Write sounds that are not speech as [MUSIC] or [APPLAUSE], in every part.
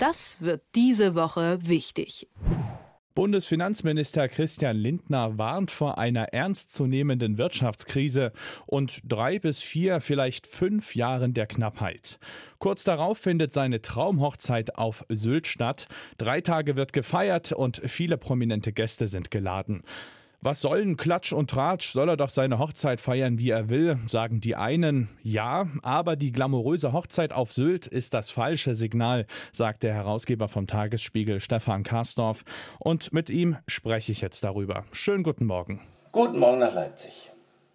Das wird diese Woche wichtig. Bundesfinanzminister Christian Lindner warnt vor einer ernstzunehmenden Wirtschaftskrise und drei bis vier, vielleicht fünf Jahren der Knappheit. Kurz darauf findet seine Traumhochzeit auf Sylt statt. Drei Tage wird gefeiert und viele prominente Gäste sind geladen. Was sollen Klatsch und Tratsch? Soll er doch seine Hochzeit feiern, wie er will, sagen die einen. Ja, aber die glamouröse Hochzeit auf Sylt ist das falsche Signal, sagt der Herausgeber vom Tagesspiegel Stefan Karsdorf. Und mit ihm spreche ich jetzt darüber. Schönen guten Morgen. Guten Morgen nach Leipzig.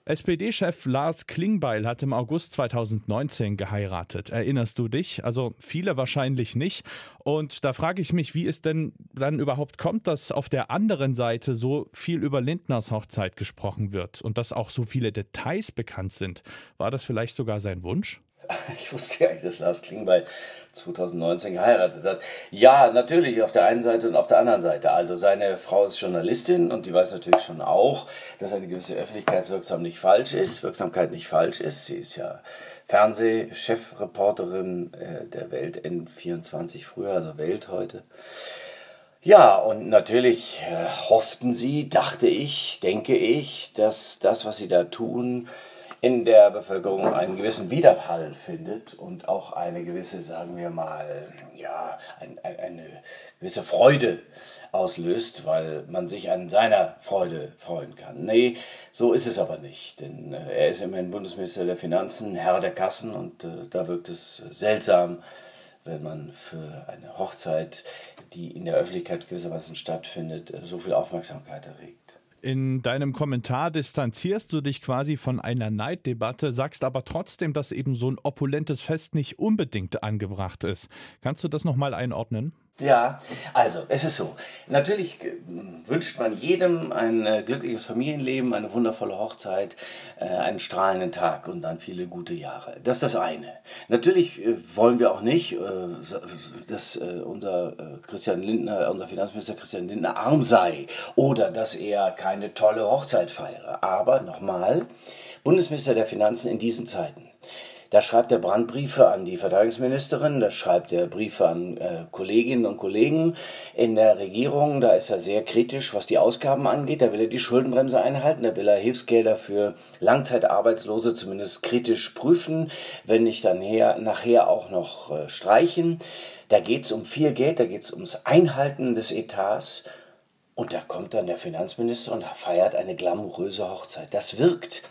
SPD-Chef Lars Klingbeil hat im August 2019 geheiratet. Erinnerst du dich? Also viele wahrscheinlich nicht. Und da frage ich mich, wie es denn dann überhaupt kommt, dass auf der anderen Seite so viel über Lindners Hochzeit gesprochen wird und dass auch so viele Details bekannt sind. War das vielleicht sogar sein Wunsch? [LAUGHS] Ich wusste ja nicht, dass Lars Klingbeil 2019 geheiratet hat. Ja, natürlich, auf der einen Seite und auf der anderen Seite. Also seine Frau ist Journalistin und die weiß natürlich schon auch, dass eine gewisse Öffentlichkeitswirksamkeit nicht falsch ist. Wirksamkeit nicht falsch ist. Sie ist ja Fernsehchefreporterin äh, der Welt N24 früher, also Welt heute. Ja, und natürlich äh, hofften sie, dachte ich, denke ich, dass das, was sie da tun, in der Bevölkerung einen gewissen Widerhall findet und auch eine gewisse, sagen wir mal, ja, ein, ein, eine gewisse Freude auslöst, weil man sich an seiner Freude freuen kann. Nee, so ist es aber nicht, denn äh, er ist immerhin Bundesminister der Finanzen, Herr der Kassen und äh, da wirkt es seltsam, wenn man für eine Hochzeit, die in der Öffentlichkeit gewissermaßen stattfindet, äh, so viel Aufmerksamkeit erregt. In deinem Kommentar distanzierst du dich quasi von einer Neiddebatte, sagst aber trotzdem, dass eben so ein opulentes Fest nicht unbedingt angebracht ist. Kannst du das nochmal einordnen? Ja, also es ist so. Natürlich äh, wünscht man jedem ein äh, glückliches Familienleben, eine wundervolle Hochzeit, äh, einen strahlenden Tag und dann viele gute Jahre. Das ist das eine. Natürlich wollen wir auch nicht, dass unser Christian Lindner, unser Finanzminister Christian Lindner arm sei oder dass er keine tolle Hochzeit feiere. Aber nochmal, Bundesminister der Finanzen in diesen Zeiten da schreibt er Brandbriefe an die Verteidigungsministerin, da schreibt er Briefe an äh, Kolleginnen und Kollegen in der Regierung. Da ist er sehr kritisch, was die Ausgaben angeht. Da will er die Schuldenbremse einhalten, da will er Hilfsgelder für Langzeitarbeitslose zumindest kritisch prüfen, wenn nicht dann her, nachher auch noch äh, streichen. Da geht es um viel Geld, da geht es ums Einhalten des Etats. Und da kommt dann der Finanzminister und feiert eine glamouröse Hochzeit. Das wirkt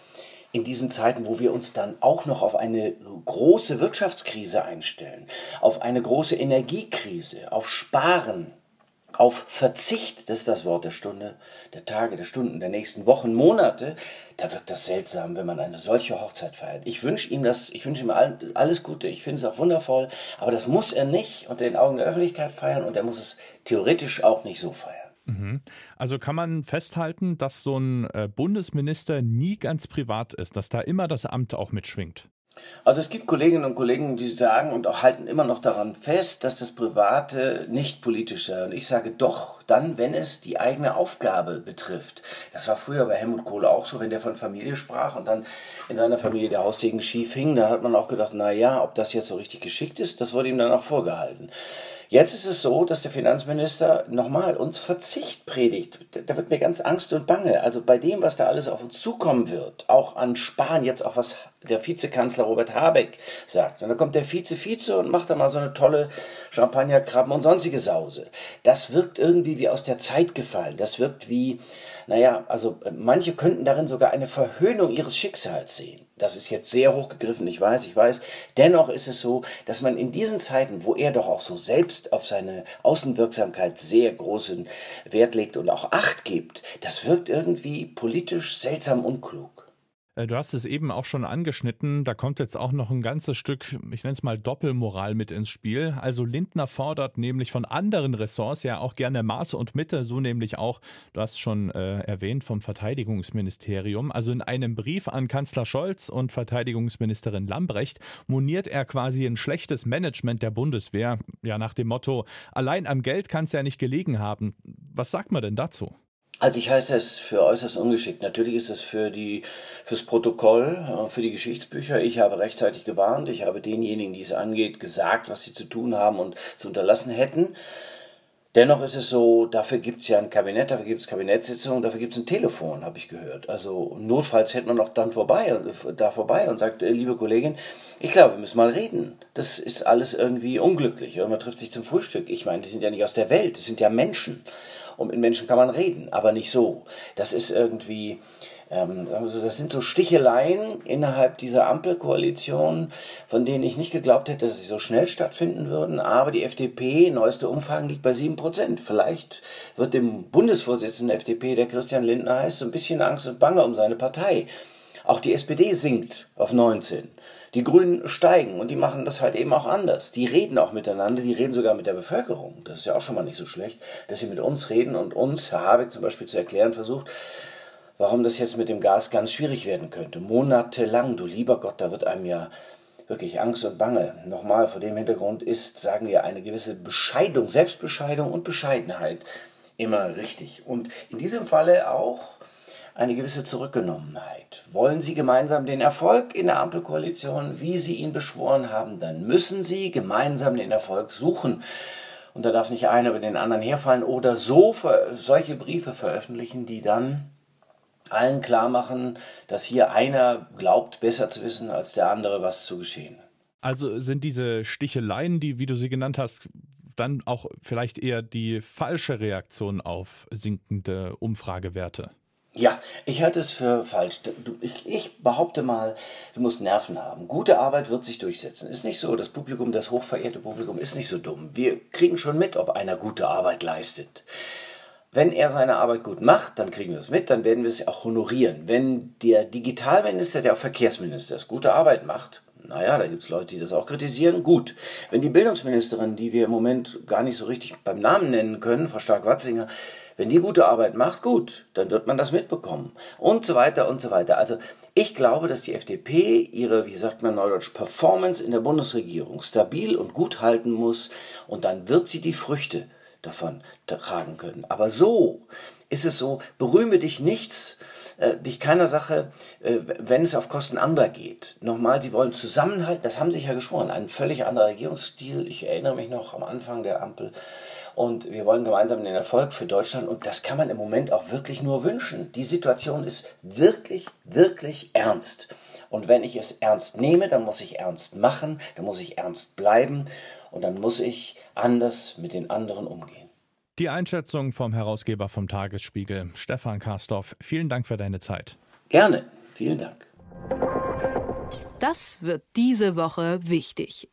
in diesen Zeiten, wo wir uns dann auch noch auf eine große Wirtschaftskrise einstellen, auf eine große Energiekrise, auf Sparen, auf Verzicht, das ist das Wort der Stunde, der Tage, der Stunden, der nächsten Wochen, Monate, da wirkt das seltsam, wenn man eine solche Hochzeit feiert. Ich wünsche ihm das, ich wünsche ihm alles Gute, ich finde es auch wundervoll, aber das muss er nicht unter den Augen der Öffentlichkeit feiern und er muss es theoretisch auch nicht so feiern. Mhm. Also kann man festhalten, dass so ein äh, Bundesminister nie ganz privat ist, dass da immer das Amt auch mitschwingt. Also es gibt Kolleginnen und Kollegen, die sagen und auch halten immer noch daran fest, dass das Private nicht politisch sei. Und ich sage doch, dann, wenn es die eigene Aufgabe betrifft. Das war früher bei Helmut Kohl auch so, wenn der von Familie sprach und dann in seiner Familie der Haussegen schief hing, da hat man auch gedacht, na ja, ob das jetzt so richtig geschickt ist, das wurde ihm dann auch vorgehalten. Jetzt ist es so, dass der Finanzminister nochmal uns Verzicht predigt. Da wird mir ganz Angst und Bange. Also bei dem, was da alles auf uns zukommen wird, auch an Sparen, jetzt auch was der Vizekanzler Robert Habeck sagt. Und dann kommt der Vize-Vize und macht da mal so eine tolle Champagnerkrabben und sonstige Sause. Das wirkt irgendwie wie aus der Zeit gefallen. Das wirkt wie, naja, also manche könnten darin sogar eine Verhöhnung ihres Schicksals sehen. Das ist jetzt sehr hochgegriffen, ich weiß, ich weiß. Dennoch ist es so, dass man in diesen Zeiten, wo er doch auch so selbst auf seine Außenwirksamkeit sehr großen Wert legt und auch Acht gibt, das wirkt irgendwie politisch seltsam unklug. Äh, du hast es eben auch schon angeschnitten, da kommt jetzt auch noch ein ganzes Stück, ich nenne es mal Doppelmoral mit ins Spiel. Also Lindner fordert nämlich von anderen Ressorts ja auch gerne Maße und Mitte, so nämlich auch, du hast schon äh, erwähnt, vom Verteidigungsministerium. Also in einem Brief an Kanzler Scholz und Verteidigungsministerin Lambrecht moniert er quasi ein schlechtes Management der Bundeswehr, ja nach dem Motto, allein am Geld kann es ja nicht gelegen haben. Was sagt man denn dazu? Also ich heiße es für äußerst ungeschickt. Natürlich ist es für die fürs Protokoll, äh, für die Geschichtsbücher. Ich habe rechtzeitig gewarnt. Ich habe denjenigen, die es angeht, gesagt, was sie zu tun haben und zu unterlassen hätten. Dennoch ist es so, dafür gibt es ja ein Kabinett, dafür gibt es Kabinettssitzungen, dafür gibt es ein Telefon, habe ich gehört. Also notfalls hätte man noch dann vorbei, da vorbei und sagt, äh, liebe Kollegin, ich glaube, wir müssen mal reden. Das ist alles irgendwie unglücklich. man trifft sich zum Frühstück. Ich meine, die sind ja nicht aus der Welt, das sind ja Menschen. Und mit Menschen kann man reden, aber nicht so. Das ist irgendwie, ähm, also das sind so Sticheleien innerhalb dieser Ampelkoalition, von denen ich nicht geglaubt hätte, dass sie so schnell stattfinden würden. Aber die FDP, neueste Umfragen, liegt bei 7%. Vielleicht wird dem Bundesvorsitzenden der FDP, der Christian Lindner heißt, so ein bisschen Angst und Bange um seine Partei. Auch die SPD sinkt auf 19. Die Grünen steigen und die machen das halt eben auch anders. Die reden auch miteinander, die reden sogar mit der Bevölkerung. Das ist ja auch schon mal nicht so schlecht, dass sie mit uns reden und uns, Herr Habeck zum Beispiel, zu erklären versucht, warum das jetzt mit dem Gas ganz schwierig werden könnte. Monatelang, du lieber Gott, da wird einem ja wirklich Angst und Bange. Nochmal, vor dem Hintergrund ist, sagen wir, eine gewisse Bescheidung, Selbstbescheidung und Bescheidenheit immer richtig. Und in diesem Falle auch eine gewisse Zurückgenommenheit. Wollen Sie gemeinsam den Erfolg in der Ampelkoalition, wie Sie ihn beschworen haben, dann müssen Sie gemeinsam den Erfolg suchen. Und da darf nicht einer über den anderen herfallen oder so solche Briefe veröffentlichen, die dann allen klar machen, dass hier einer glaubt, besser zu wissen als der andere, was zu geschehen. Also sind diese Sticheleien, die, wie du sie genannt hast, dann auch vielleicht eher die falsche Reaktion auf sinkende Umfragewerte? Ja, ich halte es für falsch. Ich, ich, behaupte mal, du musst Nerven haben. Gute Arbeit wird sich durchsetzen. Ist nicht so, das Publikum, das hochverehrte Publikum, ist nicht so dumm. Wir kriegen schon mit, ob einer gute Arbeit leistet. Wenn er seine Arbeit gut macht, dann kriegen wir es mit, dann werden wir es auch honorieren. Wenn der Digitalminister, der auch Verkehrsminister ist, gute Arbeit macht, naja, da gibt es Leute, die das auch kritisieren, gut. Wenn die Bildungsministerin, die wir im Moment gar nicht so richtig beim Namen nennen können, Frau Stark-Watzinger, wenn die gute Arbeit macht, gut, dann wird man das mitbekommen. Und so weiter und so weiter. Also ich glaube, dass die FDP ihre, wie sagt man neudeutsch, Performance in der Bundesregierung stabil und gut halten muss und dann wird sie die Früchte davon tragen können. Aber so ist es so, berühme dich nichts, äh, dich keiner Sache, äh, wenn es auf Kosten anderer geht. Nochmal, sie wollen Zusammenhalt, das haben sie ja geschworen, ein völlig anderer Regierungsstil. Ich erinnere mich noch am Anfang der Ampel. Und wir wollen gemeinsam den Erfolg für Deutschland. Und das kann man im Moment auch wirklich nur wünschen. Die Situation ist wirklich, wirklich ernst. Und wenn ich es ernst nehme, dann muss ich ernst machen, dann muss ich ernst bleiben und dann muss ich anders mit den anderen umgehen. Die Einschätzung vom Herausgeber vom Tagesspiegel, Stefan Karstorff. Vielen Dank für deine Zeit. Gerne. Vielen Dank. Das wird diese Woche wichtig.